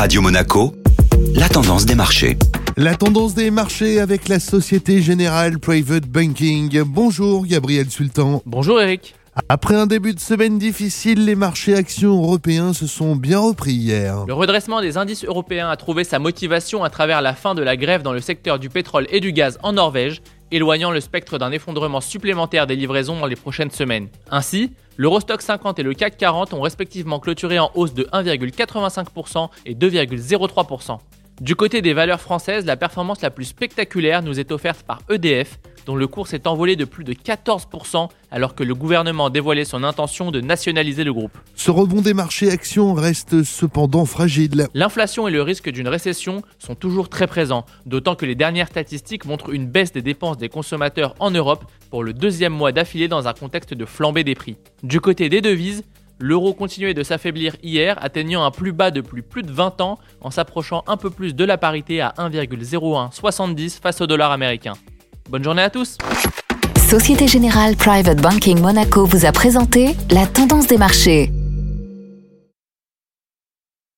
Radio Monaco, la tendance des marchés. La tendance des marchés avec la Société Générale Private Banking. Bonjour Gabriel Sultan. Bonjour Eric. Après un début de semaine difficile, les marchés actions européens se sont bien repris hier. Le redressement des indices européens a trouvé sa motivation à travers la fin de la grève dans le secteur du pétrole et du gaz en Norvège, éloignant le spectre d'un effondrement supplémentaire des livraisons dans les prochaines semaines. Ainsi, l'Eurostock 50 et le CAC 40 ont respectivement clôturé en hausse de 1,85% et 2,03%. Du côté des valeurs françaises, la performance la plus spectaculaire nous est offerte par EDF, dont le cours s'est envolé de plus de 14% alors que le gouvernement dévoilait son intention de nationaliser le groupe. Ce rebond des marchés actions reste cependant fragile. L'inflation et le risque d'une récession sont toujours très présents, d'autant que les dernières statistiques montrent une baisse des dépenses des consommateurs en Europe pour le deuxième mois d'affilée dans un contexte de flambée des prix. Du côté des devises, L'euro continuait de s'affaiblir hier, atteignant un plus bas depuis plus de 20 ans en s'approchant un peu plus de la parité à 1,0170 face au dollar américain. Bonne journée à tous Société Générale Private Banking Monaco vous a présenté la tendance des marchés.